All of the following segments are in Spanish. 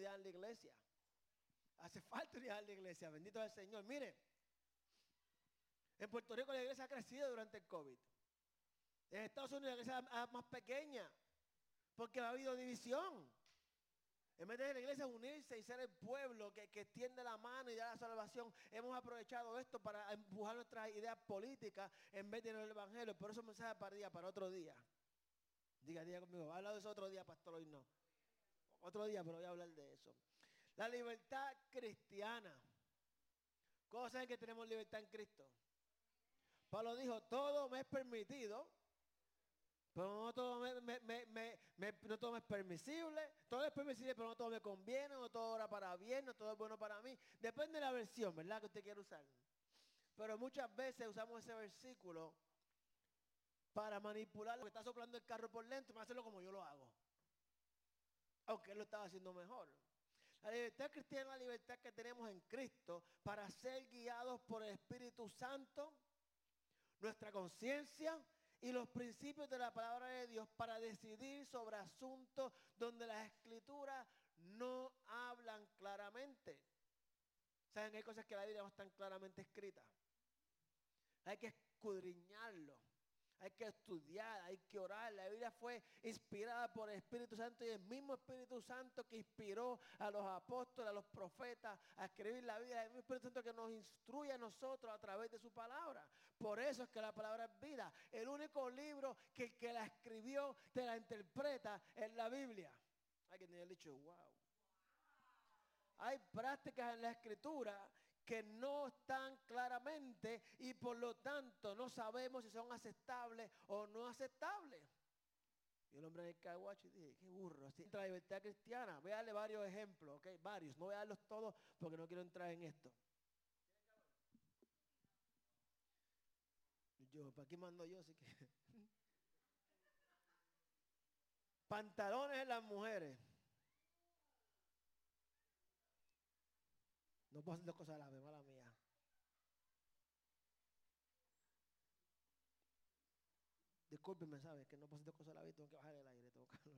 unidad en la iglesia. Hace falta unidad en la iglesia, bendito el Señor. Mire, en Puerto Rico la iglesia ha crecido durante el COVID. En Estados Unidos la iglesia es más pequeña, porque ha habido división. En vez de la iglesia unirse y ser el pueblo que, que extiende la mano y da la salvación, hemos aprovechado esto para empujar nuestras ideas políticas en vez de el evangelio. Por eso mensaje para día, para otro día. Diga, diga conmigo, habla de eso otro día, pastor, hoy no. Otro día, pero voy a hablar de eso. La libertad cristiana. ¿Cómo saben que tenemos libertad en Cristo? Pablo dijo, todo me es permitido, pero no todo me, no todo me es permisible, todo es permisible, pero no todo me conviene, no todo era para bien, no todo es bueno para mí. Depende de la versión, ¿verdad? Que usted quiere usar. Pero muchas veces usamos ese versículo para manipular lo que está soplando el carro por dentro, para hacerlo como yo lo hago. Aunque él lo estaba haciendo mejor. La libertad cristiana es la libertad que tenemos en Cristo para ser guiados por el Espíritu Santo, nuestra conciencia y los principios de la palabra de Dios para decidir sobre asuntos donde las escrituras no hablan claramente. ¿Saben? Hay cosas que la Biblia no están claramente escritas. Hay que escudriñarlo hay que estudiar, hay que orar. La Biblia fue inspirada por el Espíritu Santo y el mismo Espíritu Santo que inspiró a los apóstoles, a los profetas a escribir la Biblia. El mismo Espíritu Santo que nos instruye a nosotros a través de su palabra. Por eso es que la palabra es vida. El único libro que el que la escribió te la interpreta es la Biblia. Alguien ha dicho, wow. Hay prácticas en la escritura que no están claramente y por lo tanto no sabemos si son aceptables o no aceptables. Y el hombre en el caguacho dije, qué burro. Así la libertad cristiana. Voy a darle varios ejemplos, ¿ok? Varios. No voy a darlos todos porque no quiero entrar en esto. Yo, ¿para qué mando yo? Así que... Pantalones en las mujeres. No puedo hacer cosas a la vez, mala mía. Discúlpenme, ¿sabes? Que no puedo hacer cosas a la vez, tengo que bajar el aire, tengo calor.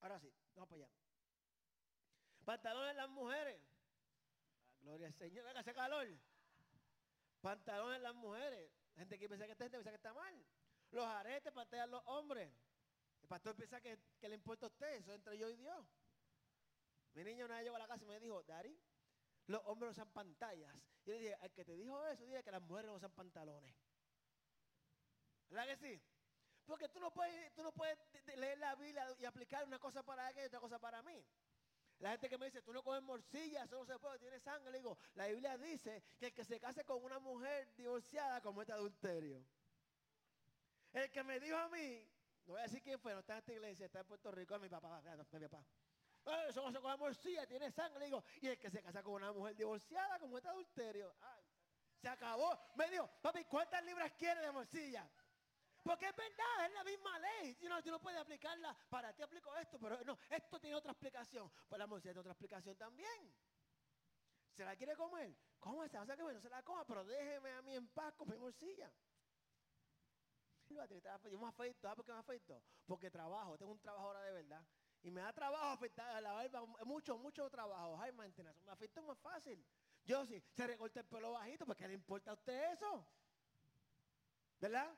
Ahora sí, vamos para allá. Pantalones las mujeres. Gloria al Señor, venga, hace calor. Pantalones las mujeres. Gente que piensa que está, gente piensa que está mal. Los aretes, pantallas los hombres pastor piensa que, le importa a usted, eso entre yo y Dios. Mi niña una vez llegó a la casa y me dijo, Dari, los hombres usan pantallas. Y le dije, al que te dijo eso, dile que las mujeres no usan pantalones. ¿Verdad que sí? Porque tú no puedes, tú no puedes leer la Biblia y aplicar una cosa para ella y otra cosa para mí. La gente que me dice, tú no comes morcilla, eso no se puede, tiene sangre. Le digo, la Biblia dice que el que se case con una mujer divorciada comete adulterio. El que me dijo a mí no voy a decir quién fue, no está en esta iglesia, está en Puerto Rico, mi papá, mi papá. Eso no se come morcilla, tiene sangre. Digo, y el que se casa con una mujer divorciada, como este adulterio. se acabó. Me dijo, papi, ¿cuántas libras quiere de morcilla? Porque es verdad, es la misma ley. Si no, tú no puedes aplicarla. Para ti aplico esto, pero no, esto tiene otra explicación. Pues la morcilla tiene otra explicación también. ¿Se la quiere comer? ¿Cómo? O sea que bueno, se la coma, pero déjeme a mí en paz con mi morcilla. Yo me afeito, ¿sabes por qué me afeito? Porque trabajo, tengo un trabajo ahora de verdad. Y me da trabajo afeitar la barba, mucho, mucho trabajo, high maintenance. Me afeito más fácil. Yo sí, se recorta el pelo bajito, ¿por qué le importa a usted eso? ¿Verdad?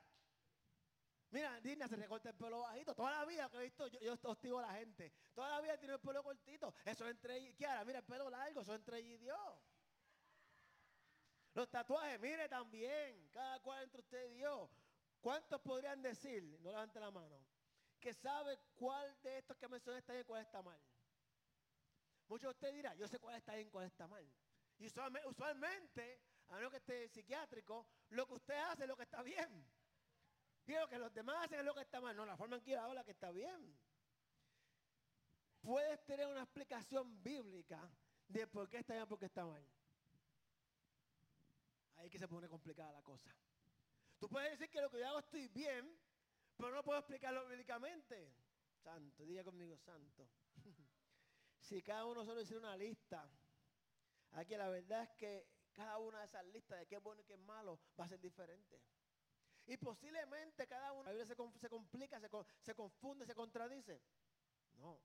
Mira, Dina se recorta el pelo bajito. Toda la vida que he visto, yo, yo hostigo a la gente. Toda la vida tiene el pelo cortito. Eso entre Kiara, mira el pelo largo, eso entre ella y Dios. Los tatuajes, mire también. Cada cual entre usted y Dios. ¿Cuántos podrían decir, no levante la mano, que sabe cuál de estos que mencioné está bien y cuál está mal? Muchos de ustedes dirán, yo sé cuál está bien y cuál está mal. Y usualmente, a menos que esté psiquiátrico, lo que usted hace es lo que está bien. Y que los demás hacen es lo que está mal. No, la forma en que habla que está bien. Puedes tener una explicación bíblica de por qué está bien y por qué está mal. Ahí que se pone complicada la cosa. Tú puedes decir que lo que yo hago estoy bien, pero no puedo explicarlo bíblicamente. Santo, diga conmigo, santo. si cada uno solo hiciera una lista, aquí la verdad es que cada una de esas listas de qué es bueno y qué es malo va a ser diferente. Y posiblemente cada uno la Biblia se, complica, se confunde, se contradice. No.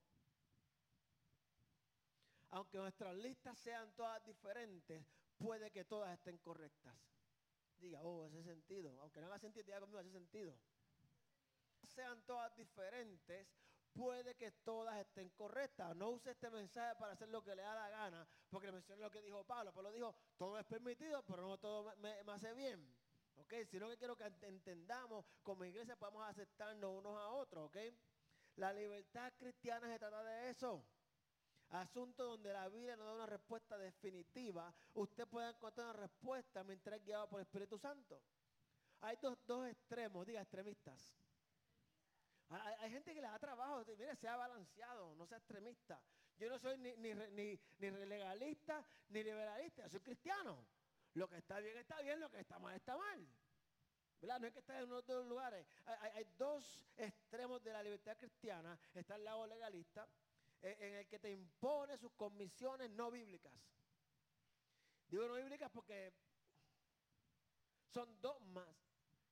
Aunque nuestras listas sean todas diferentes, puede que todas estén correctas. Diga, oh, ese sentido. Aunque no haga sentido, diga conmigo ese sentido. Sean todas diferentes, puede que todas estén correctas. No use este mensaje para hacer lo que le da la gana, porque mencioné lo que dijo Pablo. Pablo dijo, todo es permitido, pero no todo me, hace bien. ¿Ok? Sino que quiero que entendamos, como iglesia podemos aceptarnos unos a otros. ¿Ok? La libertad cristiana se trata de eso. Asunto donde la Biblia no da una respuesta definitiva. Usted puede encontrar una respuesta mientras es guiado por el Espíritu Santo. Hay dos, dos extremos, diga extremistas. Hay, gente que le da trabajo, mire, sea balanceado, no sea extremista. Yo no soy ni, ni, ni, legalista ni liberalista, soy cristiano. Lo que está bien está bien, lo que está mal está mal. ¿Verdad? No hay que estar en otros lugares. Hay, hay, dos extremos de la libertad cristiana. Está el lado legalista, en el que te impone sus comisiones no bíblicas. Digo no bíblicas porque son dogmas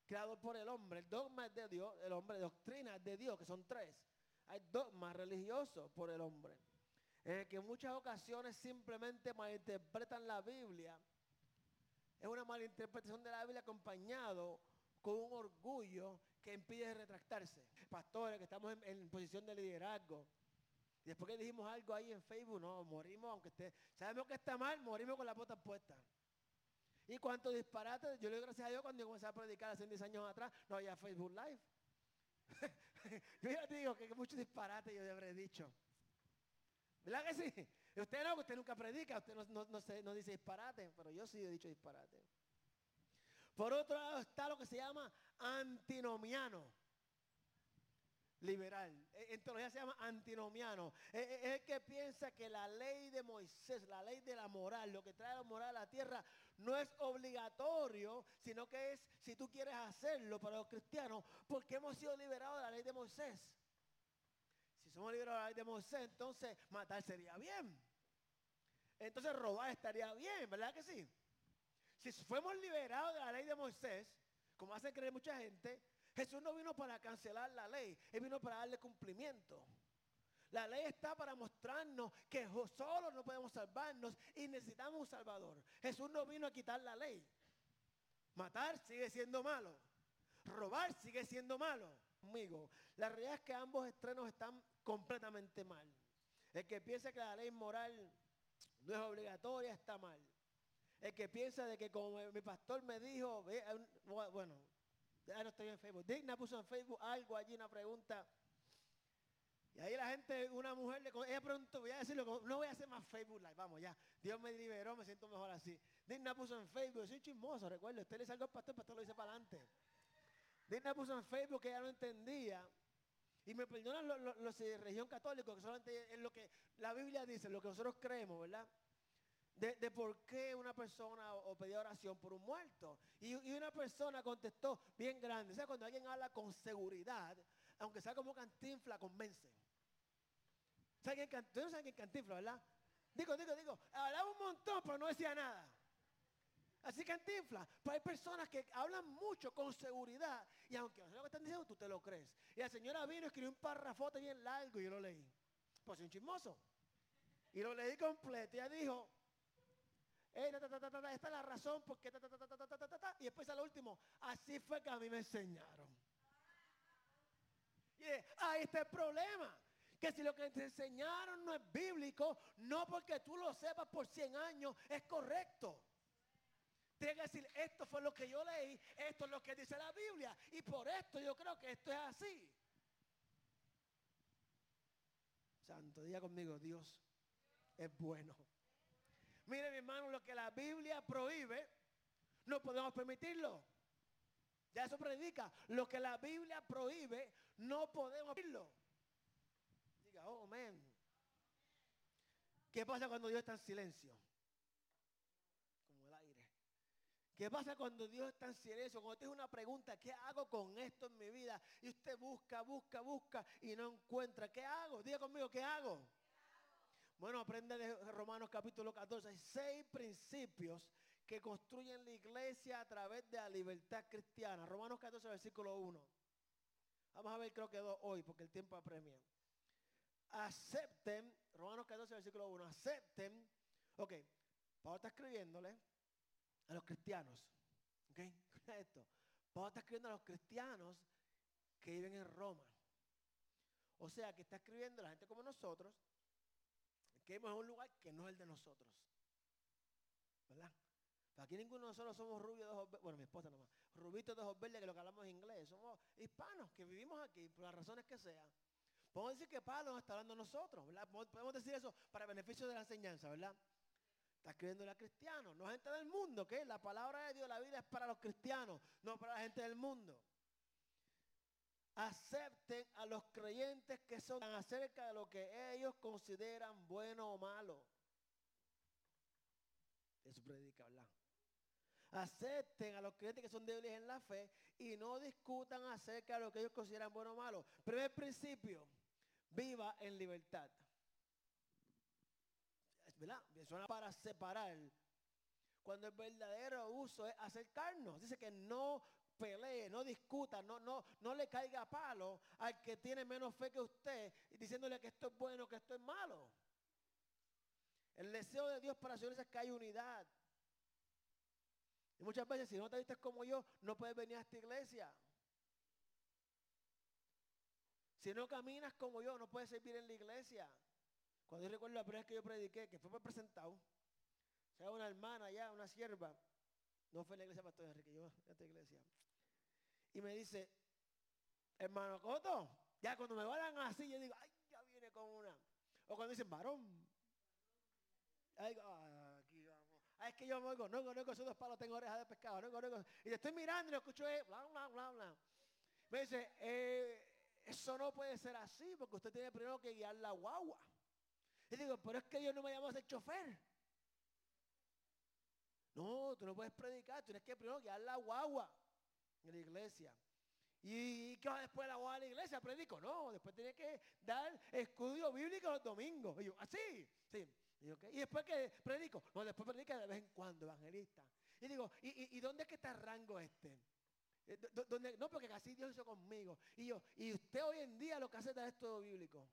creados por el hombre. El dogma es de Dios, el hombre, doctrina es de Dios, que son tres. Hay dogmas religiosos por el hombre. En el que en muchas ocasiones simplemente malinterpretan la Biblia. Es una malinterpretación de la Biblia acompañado con un orgullo que impide retractarse. Pastores que estamos en, en posición de liderazgo, después que dijimos algo ahí en Facebook, no, morimos, aunque esté, sabemos que está mal, morimos con las botas puestas. Y cuánto disparate, yo le doy gracias a Dios cuando yo comencé a predicar hace 10 años atrás, no había Facebook Live. yo ya te digo que muchos disparates yo habré dicho. ¿Verdad que sí? Usted no, usted nunca predica, usted no, no dice disparate, pero yo sí he dicho disparate. Por otro lado está lo que se llama antinomiano liberal. E, en teología se llama antinomiano. E, e, es el que piensa que la ley de Moisés, la ley de la moral, lo que trae la moral a la tierra, no es obligatorio, sino que es si tú quieres hacerlo para los cristianos, porque hemos sido liberados de la ley de Moisés. Si somos liberados de la ley de Moisés, entonces matar sería bien. Entonces robar estaría bien, ¿verdad que sí? Si fuimos liberados de la ley de Moisés, como hace creer mucha gente, Jesús no vino para cancelar la ley, Él vino para darle cumplimiento. La ley está para mostrarnos que solo no podemos salvarnos y necesitamos un Salvador. Jesús no vino a quitar la ley. Matar sigue siendo malo. Robar sigue siendo malo. Amigo, la realidad es que ambos estrenos están completamente mal. El que piensa que la ley moral no es obligatoria está mal. El que piensa de que como mi pastor me dijo, bueno, no estoy en Facebook. Digna puso en Facebook algo allí, una pregunta. Y ahí la gente, una mujer, le, ella preguntó, voy a decirlo, no voy a hacer más Facebook Live, vamos ya. Dios me liberó, me siento mejor así. Digna puso en Facebook, soy chismoso, recuerdo, usted le salgo al pastor, el pastor lo dice para adelante. Digna puso en Facebook que ella no entendía. Y me perdonan los, de religión católica, que solamente es lo que la Biblia dice, lo que nosotros creemos, ¿verdad? de, por qué una persona o, pedía oración por un muerto. Y, una persona contestó bien grande. O sea, cuando alguien habla con seguridad, aunque sea como cantinfla, convence. ¿Saben quién, no saben quién cantinfla, verdad? Digo, digo, digo, hablaba un montón, pero no decía nada. Así cantinfla. Pues hay personas que hablan mucho con seguridad y aunque no sé lo que están diciendo, tú te lo crees. Y la señora vino y escribió un párrafote bien largo y yo lo leí. Pues un chismoso. Y lo leí completo. Y ella dijo, esta es la razón porque y después al último, así fue que a mí me enseñaron. Y ahí está el problema. Que si lo que te enseñaron no es bíblico, no porque tú lo sepas por 100 años, es correcto. Tienes que decir, esto fue lo que yo leí, esto es lo que dice la Biblia, y por esto yo creo que esto es así. Santo, diga conmigo, Dios es bueno. Mi hermano, lo que la Biblia prohíbe, no podemos permitirlo. Ya eso predica. Lo que la Biblia prohíbe, no podemos permitirlo. Diga, oh, amén. ¿Qué pasa cuando Dios está en silencio? Como el aire. ¿Qué pasa cuando Dios está en silencio? Cuando usted una pregunta, ¿qué hago con esto en mi vida? Y usted busca, busca, busca y no encuentra. ¿Qué hago? Diga conmigo, ¿qué hago? Bueno, aprende de Romanos capítulo 14. Hay seis principios que construyen la iglesia a través de la libertad cristiana. Romanos 14, versículo 1. Vamos a ver, creo que dos hoy, porque el tiempo apremia. Acepten, Romanos 14, versículo 1, acepten, ok, Pablo está escribiéndole a los cristianos, ok, esto. Pablo está escribiendo a los cristianos que viven en Roma. O sea, que está escribiendo la gente como nosotros, que vivimos en un lugar que no es el de nosotros. ¿Verdad? Aquí ninguno de nosotros somos rubios de ojos verdes, bueno, mi esposa nomás, rubitos de ojos verdes que lo que hablamos en inglés. Somos hispanos que vivimos aquí por las razones que sean. Podemos decir que Pablo nos está hablando a nosotros, ¿verdad? Podemos decir eso para beneficio de la enseñanza, ¿verdad? Está escribiendo a cristianos, no gente del mundo, que la palabra de Dios, la vida es para los cristianos, no para la gente del mundo. Acepten a los creyentes que son acerca de lo que ellos consideran bueno o malo. Eso predica, ¿verdad? acepten a los creyentes que son débiles en la fe y no discutan acerca de lo que ellos consideran bueno o malo. Primer principio, viva en libertad. ¿Verdad? Suena para separar. Cuando el verdadero uso es acercarnos. Dice que no pelee, no discuta, no, no, no le caiga palo al que tiene menos fe que usted, diciéndole que esto es bueno, que esto es malo. El deseo de Dios para su iglesia es que hay unidad. Y muchas veces, si no te vistes como yo, no puedes venir a esta iglesia. Si no caminas como yo, no puedes servir en la iglesia. Cuando yo recuerdo la primera que yo prediqué, que fue presentado, o una hermana ya, una sierva, no fue en la iglesia Pastor Enrique, yo en esta iglesia. Y me dice, hermano Coto, ya cuando me vayan así, yo digo, ay, ya viene con una. O cuando dicen, varón. Ay, Ah, es que yo me oigo, no, no, esos dos palos tengo orejas de pescado, no, no, Y estoy mirando y lo escucho, eh, bla, bla, bla, bla. Me dice, eh, eso no puede ser así, porque usted tiene primero que guiar la guagua. Y digo, pero es que yo no me llamo a ser chofer. No, tú no puedes predicar, tienes que primero guiar la guagua en la iglesia. ¿Y qué va después de la guagua de la iglesia? Predico. No, después tiene que dar estudio bíblico los domingos. Y yo, así, ¿Ah, sí. Y, después que predico, no, después predica de vez en cuando, evangelista. Y digo, ¿y, dónde es que está el rango este? Eh, no, porque casi Dios hizo conmigo. Y yo, y usted hoy en día lo que hace es todo bíblico.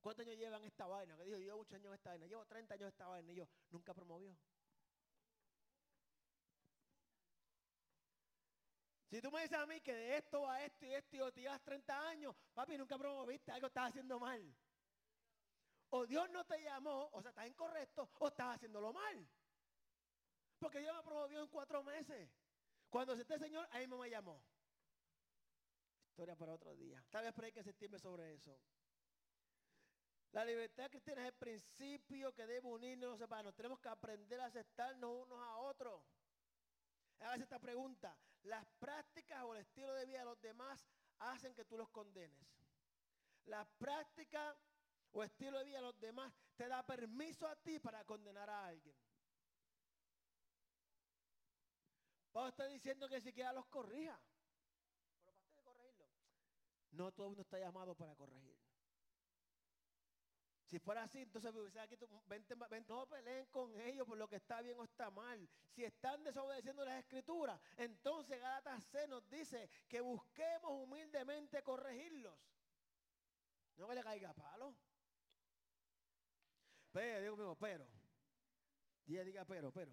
¿Cuántos años llevan esta vaina? Que dijo, yo llevo muchos años esta vaina, llevo 30 años esta vaina. Y yo, nunca promovió. Si tú me dices a mí que de esto a esto y esto y te llevas 30 años, papi, nunca promoviste, algo estás haciendo mal. O Dios no te llamó, o sea, estás incorrecto, o estás haciéndolo mal. Porque Dios me promovió en cuatro meses. Cuando se esté Señor, ahí me llamó. Historia para otro día. Tal vez por ahí que se septiembre sobre eso. La libertad cristiana es el principio que debe unirnos los Nos Tenemos que aprender a aceptarnos unos a otros. Veces esta pregunta, ¿las prácticas o el estilo de vida de los demás hacen que tú los condenes? Las prácticas o estilo de vida de los demás te da permiso a ti para condenar a alguien. Pablo está diciendo que siquiera los corrija. Pero para corregirlo. No todo el mundo está llamado para corregir. Si fuera así, entonces aquí, no peleen con ellos por lo que está bien o está mal. Si están desobedeciendo las escrituras, entonces Gálatas C nos dice que busquemos humildemente corregirlos. No que le caiga palo. Pero, digo pero. Diga, diga, pero, pero.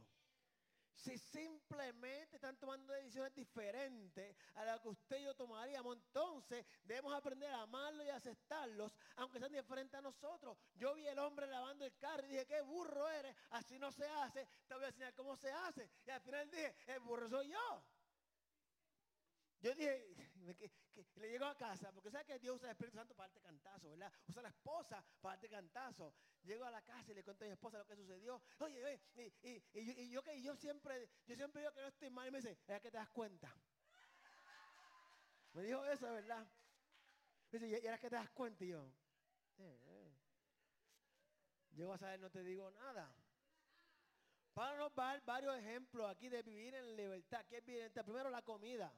Si simplemente están tomando decisiones diferentes a las que usted y yo tomaríamos, entonces debemos aprender a amarlos y aceptarlos, aunque sean diferentes a nosotros. Yo vi el hombre lavando el carro y dije, qué burro eres, así no se hace, te voy a enseñar cómo se hace. Y al final dije, el burro soy yo. Yo dije, que, le llego a casa, porque sabe que Dios usa el Espíritu Santo para darte cantazo, ¿verdad? Usa la esposa para darte cantazo. Llego a la casa y le cuento a mi esposa lo que sucedió. Oye, oye y, yo que yo siempre, yo siempre digo que no estoy mal y me dice, es que te das cuenta. Me dijo eso, ¿verdad? Me dice, y que te das cuenta y yo. Eh, Llego a saber, no te digo nada. Para nos dar varios ejemplos aquí de vivir en libertad. ¿Qué es vivir Primero la comida.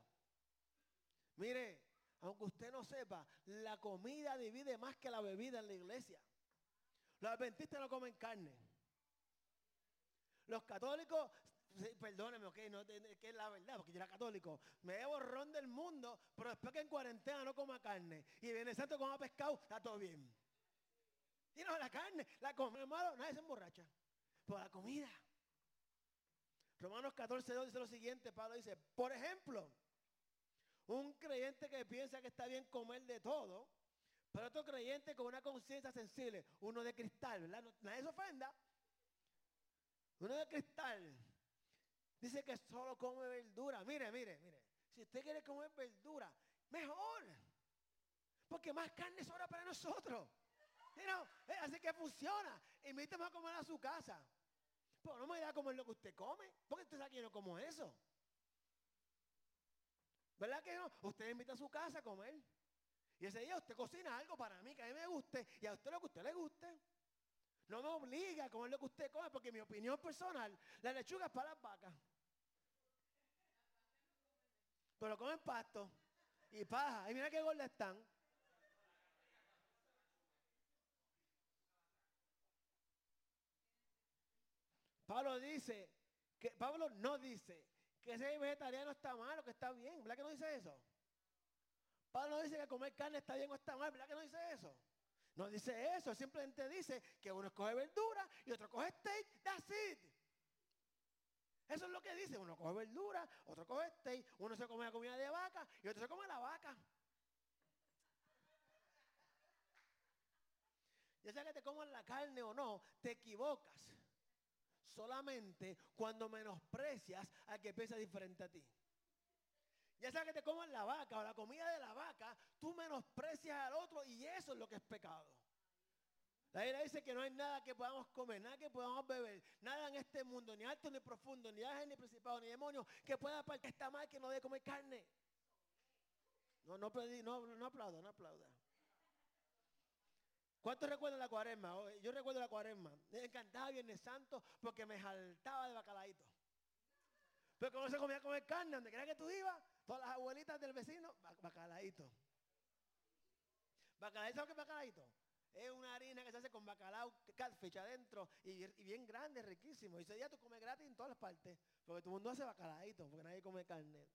Mire, aunque usted no sepa, la comida divide más que la bebida en la iglesia. Los adventistas no comen carne. Los católicos, sí, perdónenme, ok, no, que es la verdad, porque yo era católico. Me bebo ron del mundo, pero después que en cuarentena no coma carne y viene santo coma pescado, está todo bien. Y no, la carne, la come, malo, nadie se emborracha. Por la comida. Romanos 14, 2 dice lo siguiente, Pablo dice, por ejemplo, un creyente que piensa que está bien comer de todo, pero otro creyente con una conciencia sensible, uno de cristal, ¿verdad? nadie se ofenda. Uno de cristal dice que solo come verdura. Mire, mire, mire. Si usted quiere comer verdura, mejor. Porque más carne sobra para nosotros. Eh, así que funciona. Invítame a comer a su casa. Pero no me da a comer lo que usted come. Porque usted sabe que no como eso. ¿Verdad que no? Usted invita a su casa a comer. Y ese día usted cocina algo para mí que a mí me guste y a usted lo que usted le guste. No me obliga a comer lo que usted come porque mi opinión personal, la lechuga es para las vacas. Pero comen pasto y paja. Y mira qué gorda están. Pablo dice, que Pablo no dice que ser vegetariano está malo, que está bien. ¿Verdad que no dice eso? Pablo no dice que comer carne está bien o está mal. ¿Verdad que no dice eso? No dice eso, simplemente dice que uno coge verdura y otro coge steak, that's it. Eso es lo que dice, uno coge verdura, otro coge steak, uno se come la comida de vaca y otro se come la vaca. Ya sea que te coman la carne o no, te equivocas solamente cuando menosprecias al que piensa diferente a ti. Ya sea que te coman la vaca o la comida de la vaca, tú menosprecias al otro y eso es lo que es pecado. La Biblia dice que no hay nada que podamos comer, nada que podamos beber, nada en este mundo, ni alto ni profundo, ni ángel ni principado, ni demonio, que pueda para que está mal que no debe comer carne. No, no, no, no aplauda, no aplauda. ¿Cuántos recuerdan la cuaresma? Yo recuerdo la cuaresma. Me encantaba Viernes Santo porque me saltaba de bacalaíto. Pero como se comía comer carne, donde quiera que tú ibas, todas las abuelitas del vecino, bacalaíto. ¿Bacalaíto sabes qué es bacalaíto? Es una harina que se hace con bacalao, catfish adentro y, bien grande, riquísimo. Y ese día tú comes gratis en todas las partes, porque todo el mundo hace bacalaíto, porque nadie come carne.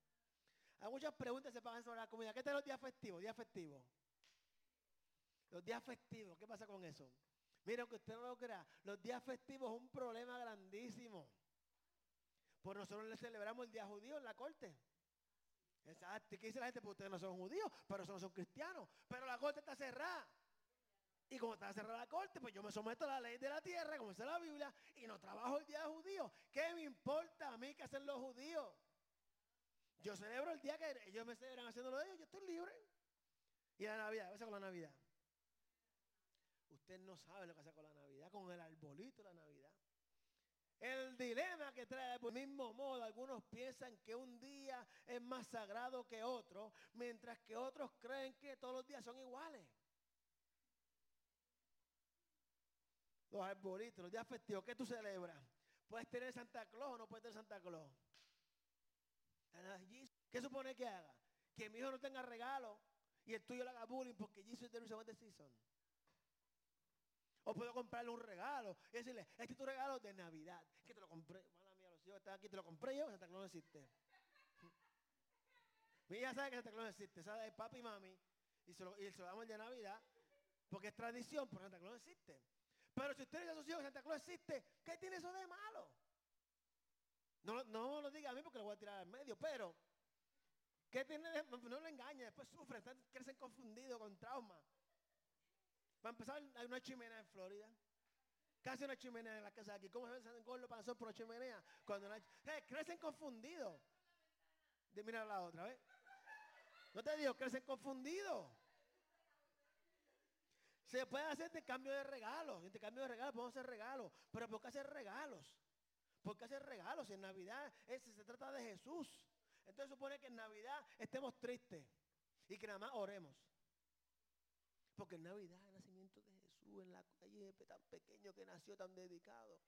Hay muchas preguntas que se pagan sobre la comida. ¿Qué tal los días festivos? Días festivos. Los días festivos, ¿qué pasa con eso? Mira, aunque usted no lo crea, los días festivos es un problema grandísimo. Por nosotros le celebramos el día judío en la corte. Exacto. ¿Qué dice la gente? Pues ustedes no son judíos, pero no son cristianos. Pero la corte está cerrada. Y como está cerrada la corte, pues yo me someto a la ley de la tierra, como dice la Biblia, y no trabajo el día judío. ¿Qué me importa a mí que hacen los judíos? Yo celebro el día que ellos me celebran haciéndolo de ellos, yo estoy libre. Y la Navidad, ¿qué pasa con la Navidad? Usted no sabe lo que hace con la Navidad, con el arbolito de la Navidad. El dilema que trae, por el mismo modo, algunos piensan que un día es más sagrado que otro, mientras que otros creen que todos los días son iguales. Los arbolitos, los días festivos, ¿qué tú celebras? ¿Puedes tener Santa Claus o no puedes tener Santa Claus? ¿Qué supone que haga? Que mi hijo no tenga regalo y el tuyo le haga bullying porque Jesus is the reason the season. O puedo comprarle un regalo y decirle, este es tu regalo de Navidad. Que te lo compré. Mala mía, los hijos están aquí, te lo compré yo, Santa Claus no existe. Mi hija sabe que Santa Claus no existe, sabe de papi y mami. Y se, lo, damos el de Navidad. Porque es tradición, pero Santa Claus no existe. Pero si usted dice a sus que Santa Claus existe, ¿qué tiene eso de malo? No, no lo diga a mí porque lo voy a tirar al medio, pero ¿qué tiene de, no lo engañe, después sufren, crecen confundidos con trauma. Para empezar, hay una chimenea en Florida. Casi una chimenea en la casa de aquí. ¿Cómo se ven gordo para por una chimenea? Cuando crecen confundidos. De mirar la otra, ¿ves? No te digo, crecen confundidos. Se puede hacer cambio de regalos. cambio de regalos podemos hacer regalos. Pero ¿por qué hacer regalos? ¿Por qué hacer regalos? En Navidad se trata de Jesús. Entonces supone que en Navidad estemos tristes. Y que nada más oremos. Porque en Navidad, de en la calle tan pequeño que nació, tan dedicado.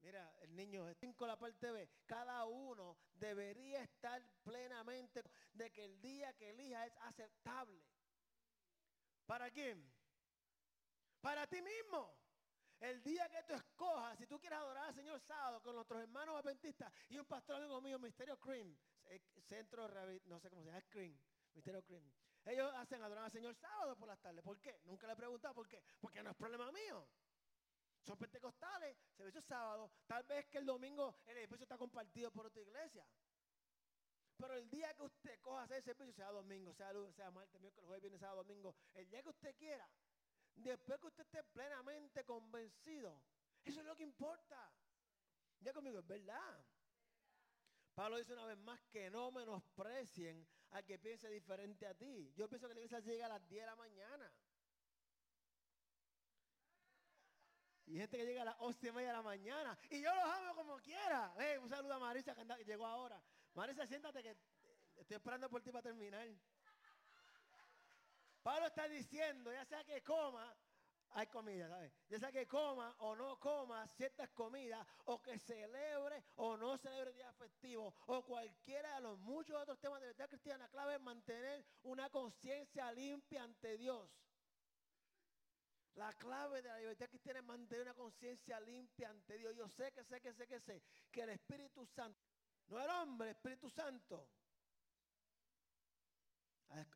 Mira, el niño, con la parte B, cada uno debería estar plenamente de que el día que elija es aceptable. ¿Para quién? Para ti mismo. El día que tú escojas, si tú quieres adorar al Señor sábado con nuestros hermanos adventistas y un pastor amigo mío, Misterio Cream, eh, Centro, no sé cómo se llama, Cream, Misterio Cream. Ellos hacen adorar al Señor sábado por las tardes. ¿Por qué? Nunca le he preguntado por qué. Porque no es problema mío. Son pentecostales, servicio sábado. Tal vez que el domingo el edificio está compartido por otra iglesia. Pero el día que usted coja hacer servicio, sea domingo, sea lunes, sea martes, miércoles, jueves, viernes, sábado, domingo, el día que usted quiera, después que usted esté plenamente convencido, eso es lo que importa. Ya conmigo, es verdad. Pablo dice una vez más que no menosprecien al que piense diferente a ti. Yo pienso que la iglesia llega a las 10 de la mañana. Y gente que llega a las 11 y media de la mañana. Y yo los amo como quiera. un saludo a Marisa que, llegó ahora. Marisa, siéntate que estoy esperando por ti para terminar. Pablo está diciendo, ya sea que coma, hay comida, ¿sabes? Ya sea que coma o no coma ciertas comidas, o que celebre o no celebre día festivo, o cualquiera de los muchos otros temas de la cristiana, la clave es mantener una conciencia limpia ante Dios. La clave de la libertad cristiana es mantener una conciencia limpia ante Dios. Yo sé que sé que sé que sé que el Espíritu Santo, no el hombre, el Espíritu Santo,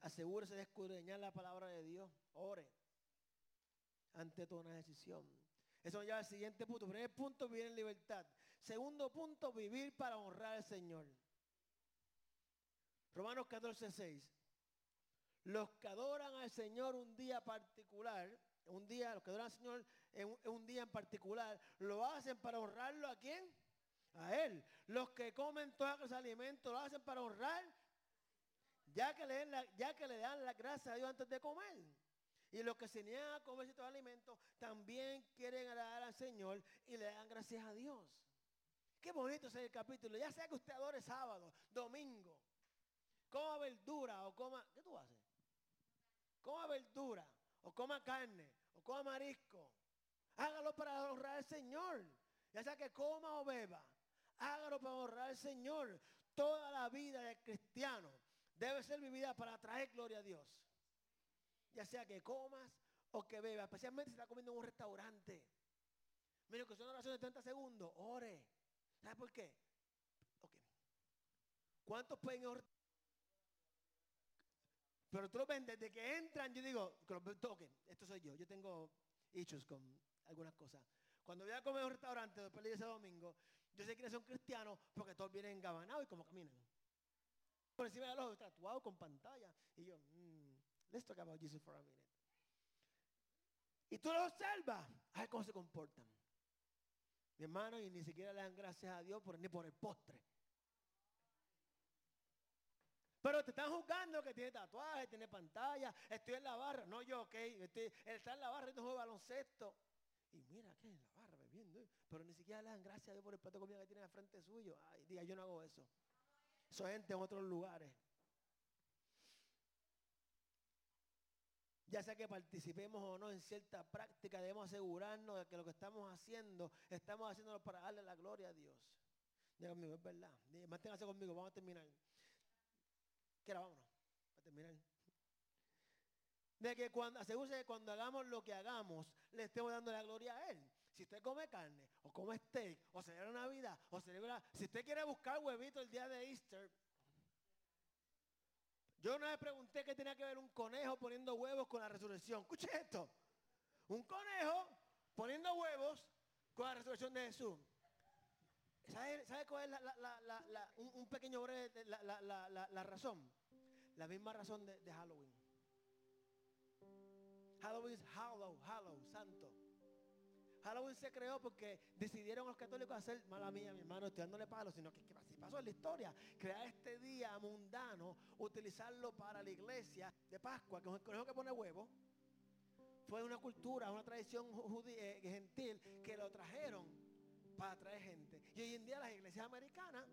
asegúrese de escudriñar la palabra de Dios. Ore ante toda una decisión. Eso lleva al siguiente punto. Primer punto, vivir en libertad. Segundo punto, vivir para honrar al Señor. Romanos 14, 6. Los que adoran al Señor un día particular, un día, los que adoran al Señor en un, día en particular, lo hacen para honrarlo a quién? A Él. Los que comen todos los alimentos lo hacen para honrar, ya ya que le dan la gracia a Dios antes de comer. Y los que se niegan a comer estos alimentos también quieren agradar al Señor y le dan gracias a Dios. Qué bonito es el capítulo. Ya sea que usted adore sábado, domingo, coma verdura o coma... ¿Qué tú haces? Coma verdura o coma carne o coma marisco. Hágalo para honrar al Señor. Ya sea que coma o beba. Hágalo para honrar al Señor. Toda la vida del cristiano debe ser vivida para traer gloria a Dios ya sea que comas o que bebas, especialmente si está comiendo en un restaurante. Mire, que son oraciones de 30 segundos, ore. ¿Sabes por qué? Ok. ¿Cuántos pueden orar? Pero tú lo ven, desde que entran, yo digo, ok, esto soy yo, yo tengo hechos con algunas cosas. Cuando voy a comer en un restaurante después de ese domingo, yo sé que son cristianos porque todos vienen engabanados y como caminan. Por encima de los tatuados con pantalla. Y yo, mmm, Let's talk about Jesus for a minute. Y tú lo observas, a cómo se comportan. Mi hermano, y ni siquiera le dan gracias a Dios por, ni por el postre. Pero te están juzgando que tiene tatuaje, tiene pantalla, estoy en la barra. No yo, ok, él está en la barra y no juega baloncesto. Y mira, ¿qué? En la barra bebiendo. Pero ni siquiera le dan gracias a Dios por el plato de comida que tiene al frente suyo. Ay, diga, yo no hago eso. Eso gente en otros lugares. Ya sea que participemos o no en cierta práctica, debemos asegurarnos de que lo que estamos haciendo, estamos haciéndolo para darle la gloria a Dios. Diga conmigo, es verdad. Manténgase conmigo, vamos a terminar. ¿Qué vámonos, a terminar. De que cuando, asegúrese que cuando hagamos lo que hagamos, le estemos dando la gloria a Él. Si usted come carne, o come steak, o celebra Navidad, o celebra. Si usted quiere buscar huevito el día de Easter, yo una vez pregunté qué tenía que ver un conejo poniendo huevos con la resurrección. Escuche esto. Un conejo poniendo huevos con la resurrección de Jesús. ¿Sabe, cuál es un, pequeño breve, la, razón? La misma razón de, de Halloween. Halloween es Hallow, Hallow, santo. Halloween se creó porque decidieron los católicos hacer, mala mía, mi hermano, estoy dándole palo, sino que, así pasó en la historia, crear este día mundano, utilizarlo para la iglesia de Pascua, que es el conejo que pone huevo. Fue una cultura, una tradición eh, gentil que lo trajeron para atraer gente. Y hoy en día las iglesias americanas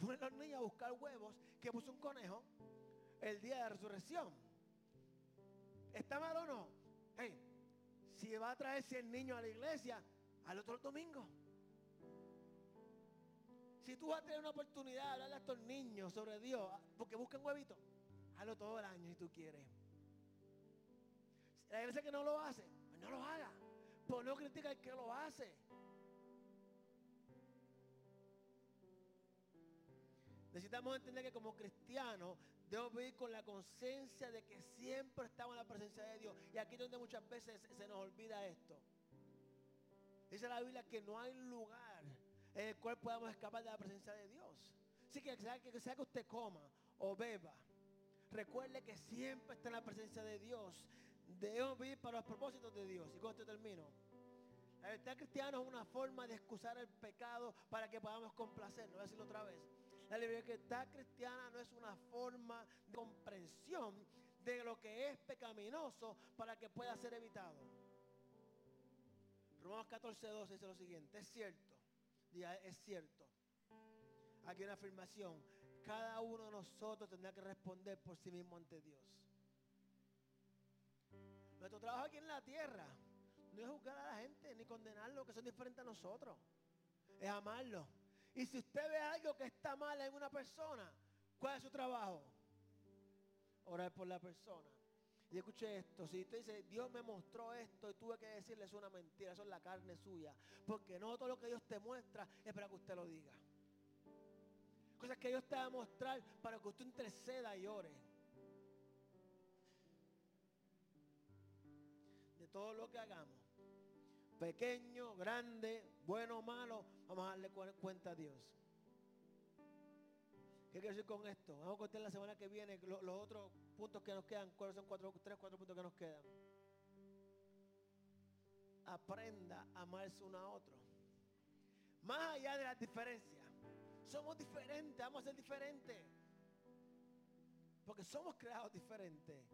ponen los niños a buscar huevos que puso un conejo el día de la resurrección. ¿Está mal o no? Si va a traerse el niño a la iglesia, al otro domingo. Si tú vas a tener una oportunidad de hablarle a estos niños sobre Dios, porque buscan huevitos, hazlo todo el año si tú quieres. La iglesia que no lo hace, pues no lo haga. Pero no critica al que lo hace. Necesitamos entender que como cristianos debemos vivir con la conciencia de que siempre estamos en la presencia de Dios. Y aquí es donde muchas veces se nos olvida esto. Dice la Biblia que no hay lugar en el cual podamos escapar de la presencia de Dios. Así que sea que, que usted coma o beba, recuerde que siempre está en la presencia de Dios. Debemos vivir para los propósitos de Dios. Y con esto termino. La libertad cristiana es una forma de excusar el pecado para que podamos complacerlo. Voy a decirlo otra vez. La libertad cristiana no es una forma de comprensión de lo que es pecaminoso para que pueda ser evitado. Romanos 14, 12 dice lo siguiente, es cierto, es cierto. Aquí una afirmación, cada uno de nosotros tendrá que responder por sí mismo ante Dios. Nuestro trabajo aquí en la tierra no es juzgar a la gente ni condenarlo que son diferentes a nosotros, es amarlo y si usted ve algo que está mal en una persona, ¿cuál es su trabajo? Orar por la persona. Y escuche esto, si usted dice, Dios me mostró esto y tuve que decirle es una mentira, eso es la carne suya. Porque no todo lo que Dios te muestra es para que usted lo diga. Cosas que Dios te va a mostrar para que usted interceda y ore. De todo lo que hagamos pequeño, grande, bueno o malo, vamos a darle cuenta a Dios. ¿Qué quiero decir con esto? Vamos a contar la semana que viene los, otros puntos que nos quedan. ¿Cuáles son cuatro, tres, cuatro puntos que nos quedan? Aprenda a amarse uno a otro. Más allá de las diferencias. Somos diferentes, vamos a ser diferentes. Porque somos creados diferentes.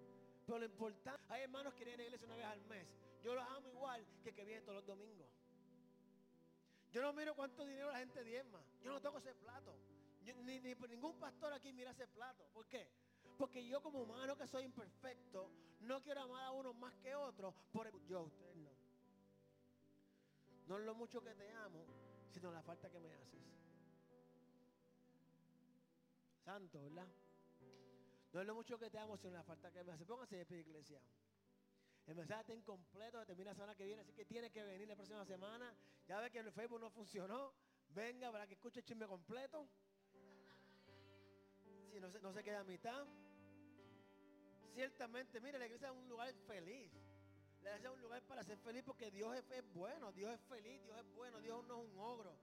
Pero lo importante, hay hermanos que vienen a la iglesia una vez al mes. Yo los amo igual que que viene todos los domingos. Yo no miro cuánto dinero la gente diezma. Yo no toco ese plato. ni, ningún pastor aquí mira ese plato. ¿Por qué? Porque yo como humano que soy imperfecto, no quiero amar a uno más que otro. Por yo, usted no. No es lo mucho que te amo, sino la falta que me haces. Santo, ¿verdad? No es lo mucho que te amo, sino la falta que me haces. Póngase de pie, iglesia. El mensaje está incompleto, termina la semana que viene, así que tiene que venir la próxima semana. Ya ve que el Facebook no funcionó. Venga para que escuche el chisme completo. Si no se, no se queda a mitad. Ciertamente, mire, la iglesia es un lugar feliz. La iglesia es un lugar para ser feliz porque Dios es, es bueno, Dios es feliz, Dios es bueno, Dios no es un ogro.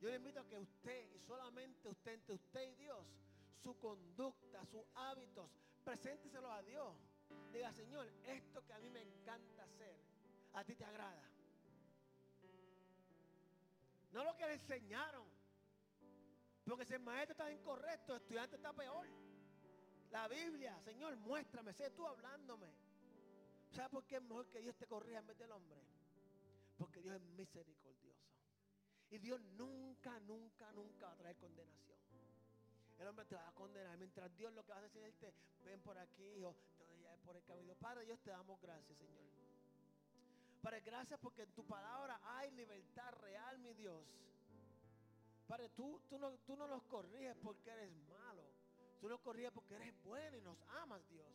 Yo le invito a que usted y solamente usted, entre usted y Dios, su conducta, sus hábitos, presénteselo a Dios. Diga, Señor, esto que a mí me encanta hacer, a ti te agrada. No lo que le enseñaron. Porque si el maestro está incorrecto, el estudiante está peor. La Biblia, Señor, muéstrame, sé tú hablándome. ¿Sabes por qué es mejor que Dios te corrija en vez del hombre? Porque Dios es misericordioso. Y Dios nunca, nunca, nunca va a traer condenación el hombre te va a condenar. Mientras Dios lo que va a decir es decirte, ven por aquí, hijo, te voy a por el camino. Padre Dios, te damos gracias, Señor. Padre, gracias porque en tu palabra hay libertad real, mi Dios. Padre, tú, tú, no, tú no nos corriges porque eres malo. Tú nos corriges porque eres bueno y nos amas, Dios.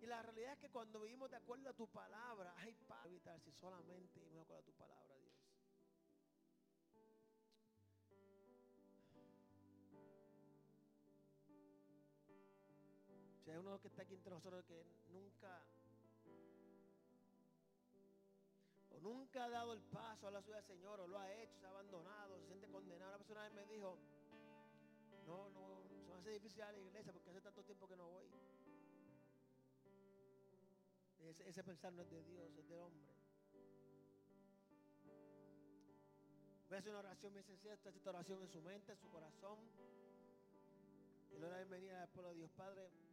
Y la realidad es que cuando vivimos de acuerdo a tu palabra, hay para evitar si solamente vivimos de acuerdo a tu palabra, Hay uno que está aquí entre nosotros que nunca o nunca ha dado el paso a la ciudad del Señor o lo ha hecho, se ha abandonado, se siente condenado. Una persona me dijo, no, no, se me hace difícil a la iglesia porque hace tanto tiempo que no voy. Ese, ese pensar no es de Dios, es del hombre. Voy a hacer una oración muy sencilla, esta oración en su mente, en su corazón. Y le doy la bienvenida al pueblo de Dios Padre.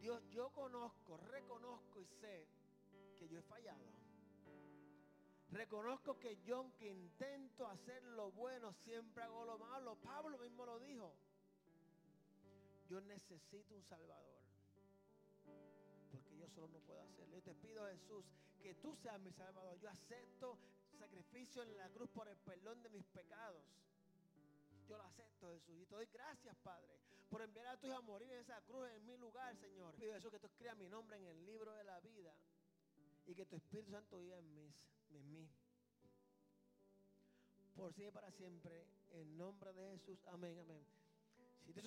Dios, yo conozco, reconozco y sé que yo he fallado. Reconozco que yo aunque intento hacer lo bueno, siempre hago lo malo. Pablo mismo lo dijo. Yo necesito un Salvador. Porque yo solo no puedo hacerlo. Yo te pido, Jesús, que tú seas mi Salvador. Yo acepto sacrificio en la cruz por el perdón de mis pecados. Yo lo acepto, Jesús. Y te doy gracias, Padre, por enviar a tu hijo a morir en esa cruz en mi lugar, Señor. Pido Jesús que tú escribas mi nombre en el libro de la vida y que tu Espíritu Santo viva en, mí. Por siempre y para siempre. En nombre de Jesús. Amén, amén. Si te